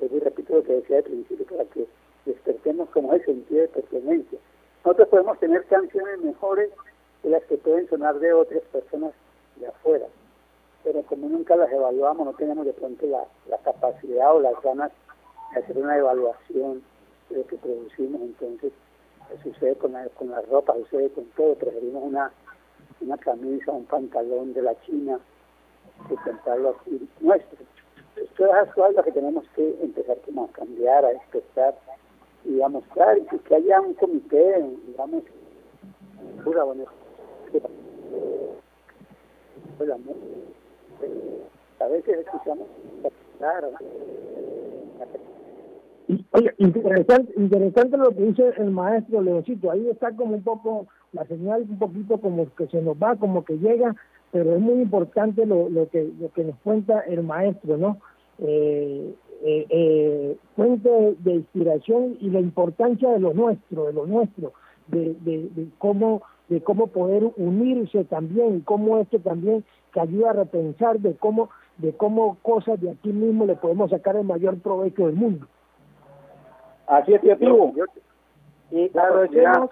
Repito lo que decía al principio, para que despertemos como el sentido de pertenencia. Nosotros podemos tener canciones mejores de las que pueden sonar de otras personas de afuera. Pero como nunca las evaluamos, no tenemos de pronto la, la capacidad o las ganas de hacer una evaluación de lo que producimos, entonces sucede con la, con la ropa, sucede con todo, preferimos una, una camisa, un pantalón de la China que comprarlo aquí nuestro. Todas esas cosas que tenemos que empezar como a cambiar, a despertar y a mostrar, y que haya un comité, digamos, pura, bueno, a veces escuchamos Oye, interesante, lo que dice el maestro Leoncito. Ahí está como un poco, la señal un poquito como que se nos va, como que llega, pero es muy importante lo, que nos cuenta el maestro, ¿no? Eh, eh, eh, fuente de inspiración y la importancia de lo nuestro, de lo nuestro, de cómo de cómo poder unirse también, cómo esto también que ayuda a repensar de cómo, de cómo cosas de aquí mismo le podemos sacar el mayor provecho del mundo. Así es, tío. Y aprovechemos,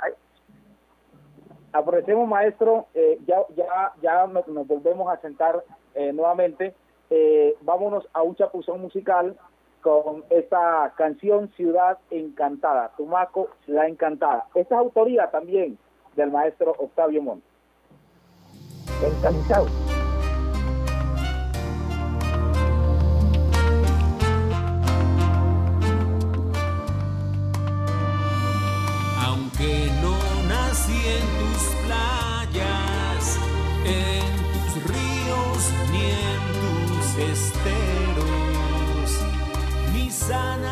aprovechemos, maestro, eh, ya, ya, ya nos, volvemos a sentar eh, nuevamente. Eh, vámonos a un chapuzón musical con esta canción Ciudad Encantada, Tumaco, Ciudad Encantada. Esta es autoría también del maestro Octavio Montt. Encantado. Aunque no nací en tus playas, en tus ríos ni en tus esteros, mi San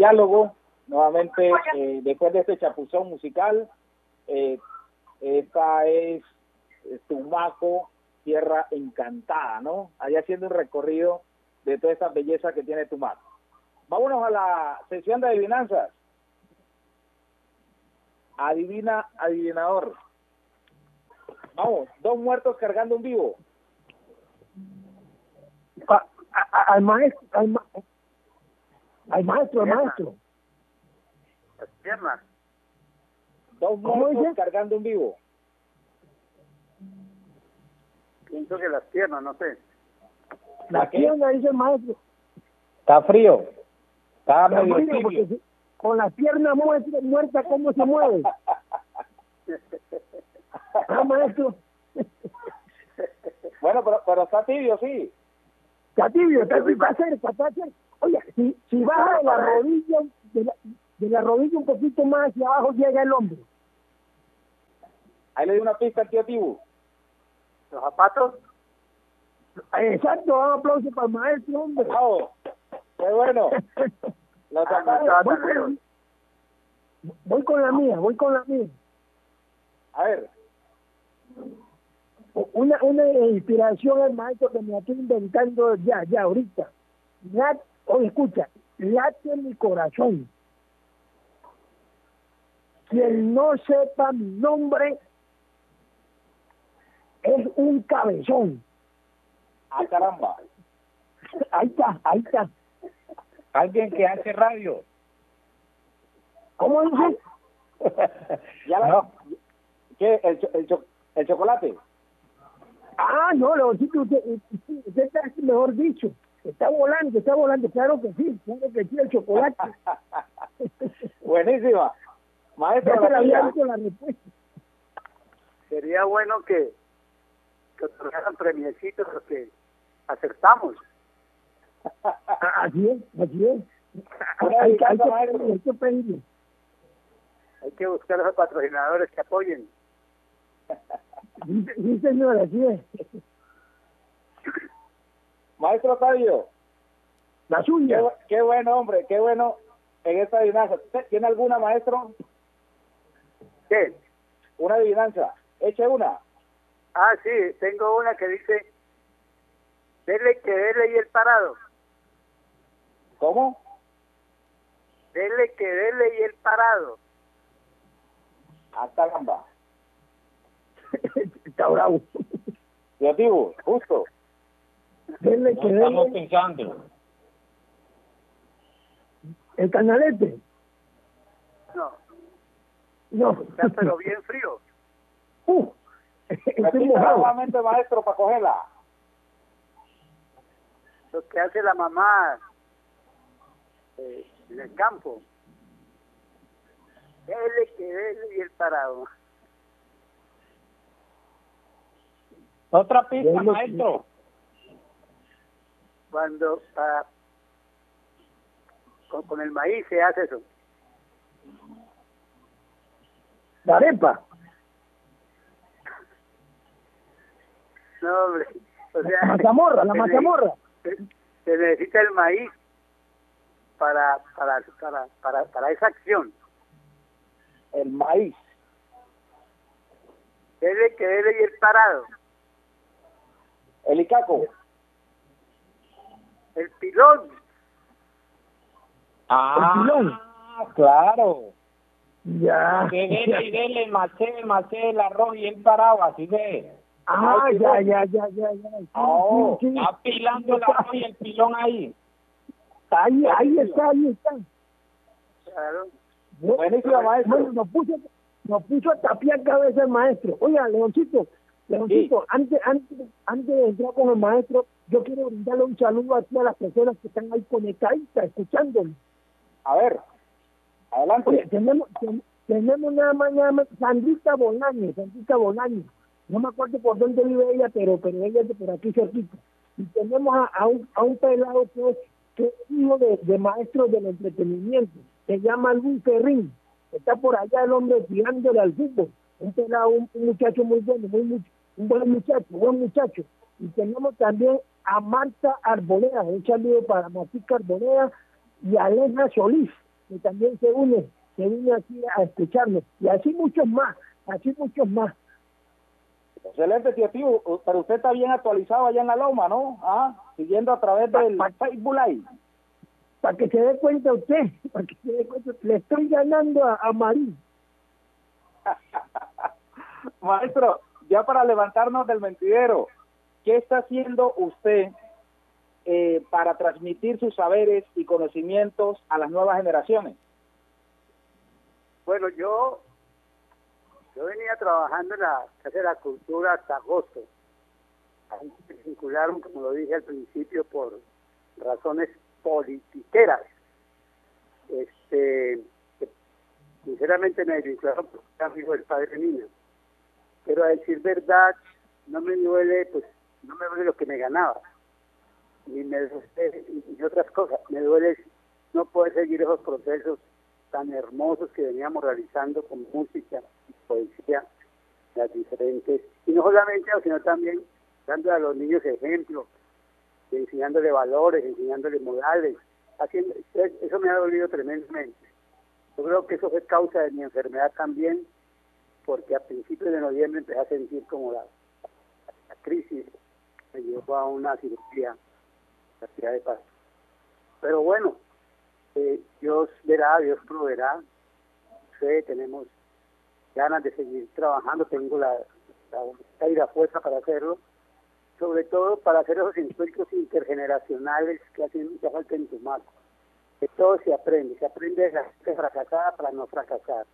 diálogo nuevamente eh, después de este chapuzón musical. Eh, esta es Tumaco, tierra encantada, ¿no? Allá haciendo un recorrido de toda esa belleza que tiene Tumaco. Vámonos a la sesión de adivinanzas. Adivina, adivinador. Vamos, dos muertos cargando un vivo. Al maestro, al, ma- al maestro, al maestro. Las piernas. Dos ¿Cómo muertos cargando un vivo. Pienso que las piernas, no sé. La ¿A qué? pierna, dice el maestro. Está frío. Está La medio pierna, tibio. si- con la pierna muerta, muerta ¿cómo se mueve? Ah, maestro. Bueno, pero, pero está tibio, sí. Está tibio, está, está cerca, está cerca. Oye, si, si baja de la rodilla, de la, de la rodilla un poquito más hacia abajo llega el hombro. Ahí le di una pista al tío Tibu. Los zapatos. Exacto, un aplauso para el maestro, hombre. Bravo. Qué bueno. Los Ah, zapatos. voy, con, voy con la mía, voy con la mía. A ver, Una, una inspiración al maestro que me estoy inventando ya, ya, ahorita. Lat- oye, escucha, late mi corazón. Quien no sepa mi nombre es un cabezón. a caramba. Ahí está, ahí está. Alguien que hace radio. ¿Cómo dice? Ya la, No. ¿Qué? El, el, el chocolate. Ah, no, lo que usted, usted, usted está mejor dicho. Está volando, está volando. Claro que sí, claro que sí, el chocolate. Buenísima. Maestro, la la respuesta. Sería bueno que, que otorgaran premiecitos los que acertamos. Así es, así es. Hay, que- hay, adivinanza, que maestro. pedirle, hay que pedirle. Hay que buscar a los patrocinadores que apoyen. Sí, sí, señor, así es. Maestro Octavio, La suya. qué bueno, hombre, qué bueno en esta adivinanza. ¿Usted ¿Tiene alguna, maestro? ¿Qué? Una adivinanza. Eche una. Ah, sí, tengo una que dice, dele que dele y el parado. ¿Cómo? Dele que dele y el parado. A caramba. Está bravo. Tibu, justo. Denle No que estamos denle pensando. el canalete. No, No. está pero bien frío. Uh, estoy mojado. nuevamente, maestro, para cogerla. Lo que hace la mamá eh, en el campo. Dele que dele y el parado. Otra pista, maestro. Cuando ah, con, con el maíz se hace eso. La arepa. No, hombre. O sea, La mazamorra, la se mazamorra. Se, se necesita el maíz para, para, para, para, para esa acción. El maíz. Debe que debe ir parado. El icaco. El pilón. Ah, claro. Ya. Que dele y dele, macé, macé el arroz y el parado, así de. Ah, ya, ya, ya, ya, ya. Sí, Oh, sí, sí. está pilando el arroz y el pilón ahí. Ahí, ahí está, ahí está. Claro. Maestro. Bueno, nos puso, nos puso a tapiar cabeza el maestro. Oiga, Leoncito, Leoncito, antes, antes, antes de entrar con el maestro, yo quiero brindarle un saludo a todas las personas que están ahí conectaditas, escuchándolo. A ver, adelante. Oye, tenemos, ten- tenemos nada más, nada más, Sandrita Bolaño, Sandrita Bolaño. No me acuerdo por dónde vive ella, pero, pero ella es de por aquí cerquita. Y tenemos a, a un, a un pelado que es, que es hijo de, de maestro del entretenimiento. Se llama Luis Ferrín. Está por allá el hombre tirándole al fútbol. Un pelado, un, un muchacho muy bueno, muy, muy- un buen muchacho, buen muchacho. Y tenemos también a Marta Arboleda. Un saludo para Martica Arboleda y a Elena Solís, que también se une, se une aquí a escucharnos. Y así muchos más, así muchos más. Excelente, tío tío. Pero usted está bien actualizado allá en la Loma, ¿no? Ah, siguiendo a través del Facebook Live. Para que se dé cuenta usted, para que se dé cuenta, le estoy ganando a, a Marín. Maestro, ya para levantarnos del mentidero, ¿qué está haciendo usted eh, para transmitir sus saberes y conocimientos a las nuevas generaciones? Bueno, yo yo venía trabajando en la Casa de la Cultura hasta agosto. Me vincularon, como lo dije al principio, por razones politiqueras. Este, sinceramente me vincularon por ser amigo del padre Niño. Pero a decir verdad, no me duele, pues, no me duele lo que me ganaba. Ni me ni otras cosas. Me duele no poder seguir esos procesos tan hermosos que veníamos realizando con música y poesía, las diferentes, y no solamente, sino también dando a los niños ejemplos, enseñándole valores, enseñándole modales, haciendo, eso me ha dolido tremendamente. Yo creo que eso fue causa de mi enfermedad también, porque a principios de noviembre empecé a sentir como la, la crisis me llevó a una cirugía, la ciudad de paz. Pero bueno, eh, Dios verá, Dios proveerá. Sé, tenemos ganas de seguir trabajando, tengo la, la voluntad y la fuerza para hacerlo, sobre todo para hacer esos encuentros intergeneracionales que hacen mucha falta en Tumaco. De todo se aprende, se aprende de la gente fracasada para no fracasar,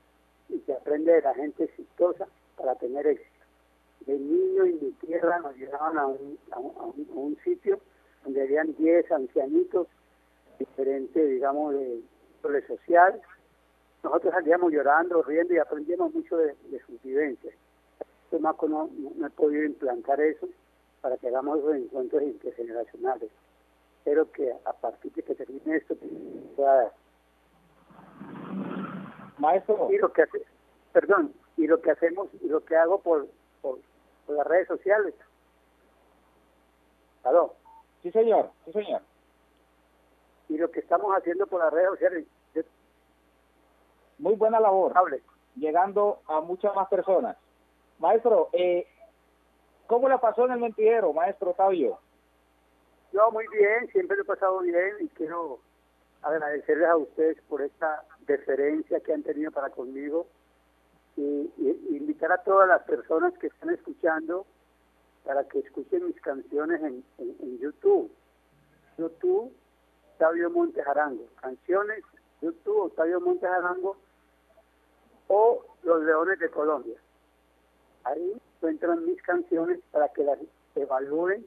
y se aprende de la gente exitosa para tener éxito. De niño en mi tierra nos llevaban a un, a un, a un- sitio donde habían 10 ancianitos diferente, digamos, de índole social. Nosotros salíamos llorando, riendo y aprendíamos mucho de, de sus vivencias. Tomaco no, no, he podido implantar eso para que hagamos esos encuentros intergeneracionales. Espero que a partir de que termine esto pueda. Maestro. Y lo que hace, perdón, y lo que hacemos y lo que hago por, por, por las redes sociales. ¿Aló? Sí, señor, sí, señor. Y lo que estamos haciendo por las redes sociales, yo- Muy buena labor, hable. llegando a muchas más personas. Maestro, eh, ¿cómo le pasó en el mentidero, maestro Octavio? Yo muy bien, siempre lo he pasado bien y quiero agradecerles a ustedes por esta deferencia que han tenido para conmigo y, y- invitar a todas las personas que están escuchando para que escuchen mis canciones en YouTube. YouTube, Octavio Montes Arango. Canciones, YouTube, Octavio Montes Arango o Los Leones de Colombia. Ahí encuentran mis canciones para que las evalúen,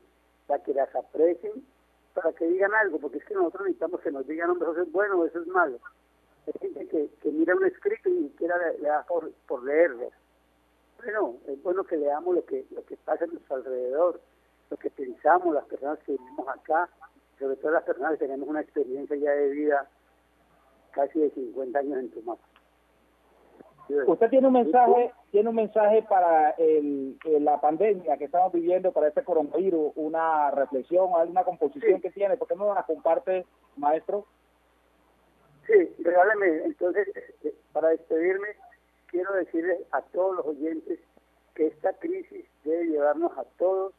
para que las aprecien, para que digan algo, porque es que nosotros necesitamos que nos digan, hombre, eso es bueno o eso es malo. Hay gente que, que mira un escrito y ni siquiera le, le da por, por leerlo. Bueno, es bueno que leamos lo que, lo que pasa a nuestro alrededor, lo que pensamos, las personas que vivimos acá, sobre todo las personas que tenemos una experiencia ya de vida casi de 50 años en Tumaco. Usted tiene un mensaje, tiene un mensaje para el, la pandemia que estamos viviendo, para este coronavirus, una reflexión, alguna composición que tiene, ¿por qué no la comparte, maestro? Sí, regáleme. Entonces, este, para despedirme, quiero decirles a todos los oyentes que esta crisis debe llevarnos a todos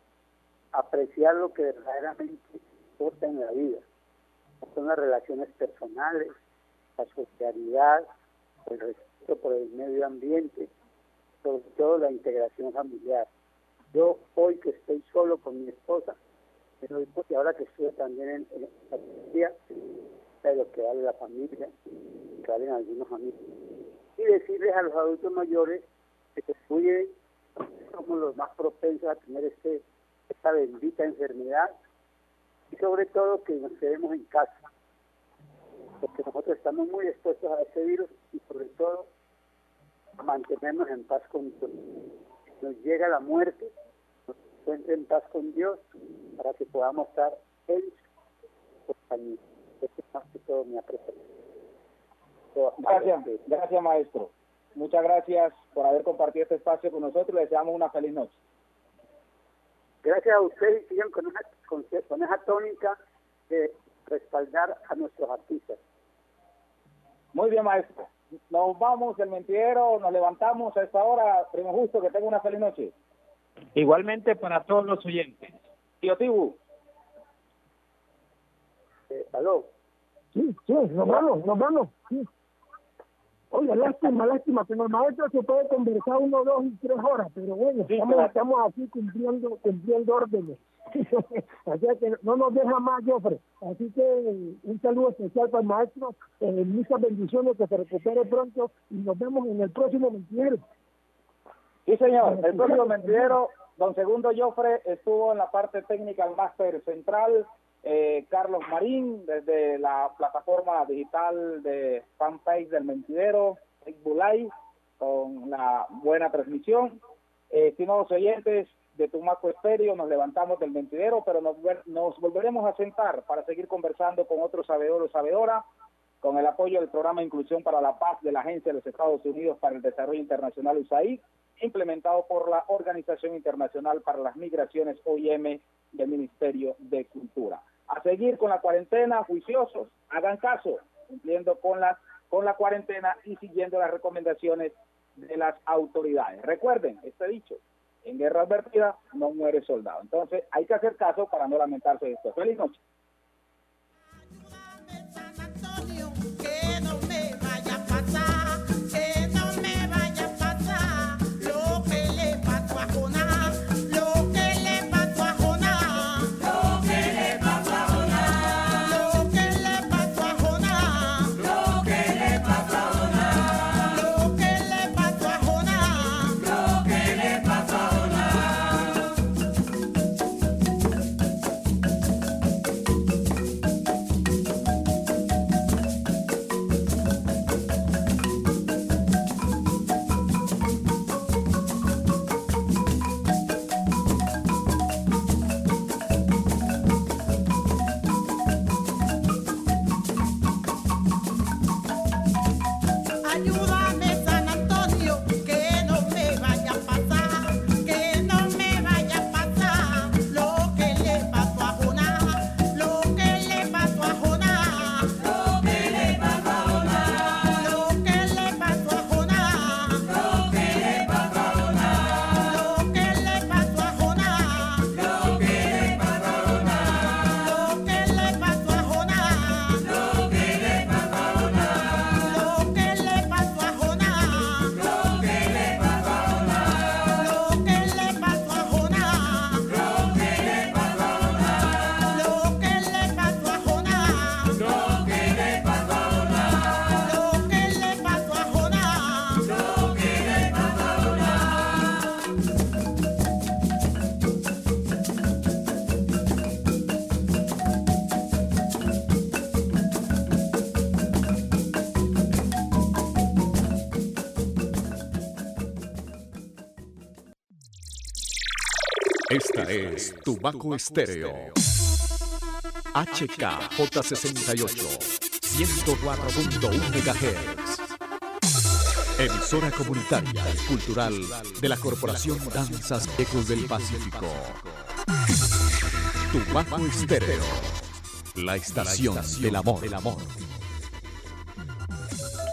a apreciar lo que verdaderamente importa en la vida. Son las relaciones personales, la solidaridad, el respeto por el medio ambiente, sobre todo la integración familiar. Yo hoy que estoy solo con mi esposa, pero ahora que estoy también en, la familia, lo que vale la familia, que valen algunos amigos. Y decirles a los adultos mayores que se cuiden, somos los más propensos a tener este esta bendita enfermedad y sobre todo que nos quedemos en casa, porque nosotros estamos muy expuestos a este virus y sobre todo mantenernos en paz con Dios. Nos llega la muerte, nos encuentre en paz con Dios para que podamos estar en su compañía. Gracias, gracias maestro. Muchas gracias por haber compartido este espacio con nosotros. Le deseamos una feliz noche. Gracias a ustedes y sigan con, con, esa tónica de respaldar a nuestros artistas. Muy bien, maestro. Nos vamos del mentidero, nos levantamos a esta hora. Primo Justo, que tenga una feliz noche. Igualmente para todos los oyentes. Tío Tibu. ¿Aló? Sí, sí, nos vamos, nos vamos. Sí. Oye, lástima, lástima, que el maestro se puede conversar uno, dos y tres horas, pero bueno, estamos, estamos aquí cumpliendo, cumpliendo órdenes. Así que no nos deja más, Jofre. Así que un saludo especial para el maestro, eh, muchas bendiciones, que se recupere pronto y nos vemos en el próximo mentidero. Sí, señor, el próximo mentidero, don Segundo Jofre estuvo en la parte técnica del máster central, eh, Carlos Marín, desde la plataforma digital de fanpage del Mentidero, Bulay, con la buena transmisión. Eh, estimados oyentes de Tumaco Estéreo, nos levantamos del Mentidero, pero nos, nos volveremos a sentar para seguir conversando con otros sabedores o sabedora, con el apoyo del programa Inclusión para la Paz de la Agencia de los Estados Unidos para el Desarrollo Internacional USAID, implementado por la Organización Internacional para las Migraciones OIM del Ministerio de Cultura a seguir con la cuarentena, juiciosos, hagan caso, cumpliendo con la, con la cuarentena y siguiendo las recomendaciones de las autoridades. Recuerden este dicho, en guerra advertida no muere soldado. Entonces hay que hacer caso para no lamentarse de esto. Feliz noche. Es Tubaco Estéreo. HKJ68, 104.1 MHz. Emisora comunitaria cultural de la Corporación Danzas Ecos del Pacífico. Tumaco Estéreo. La estación del amor. Del amor.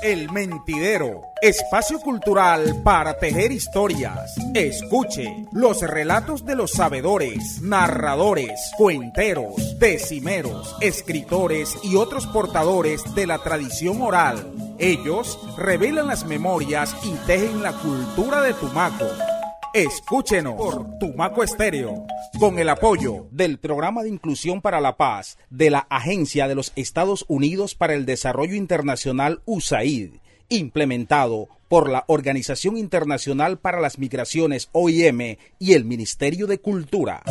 El Mentidero, espacio cultural para tejer historias. Escuche los relatos de los sabedores, narradores, cuenteros, decimeros, escritores y otros portadores de la tradición oral. Ellos revelan las memorias y tejen la cultura de Tumaco. Escúchenos por Tumaco Estéreo, con el apoyo del Programa de Inclusión para la Paz de la Agencia de los Estados Unidos para el Desarrollo Internacional USAID, implementado por la Organización Internacional para las Migraciones OIM y el Ministerio de Cultura.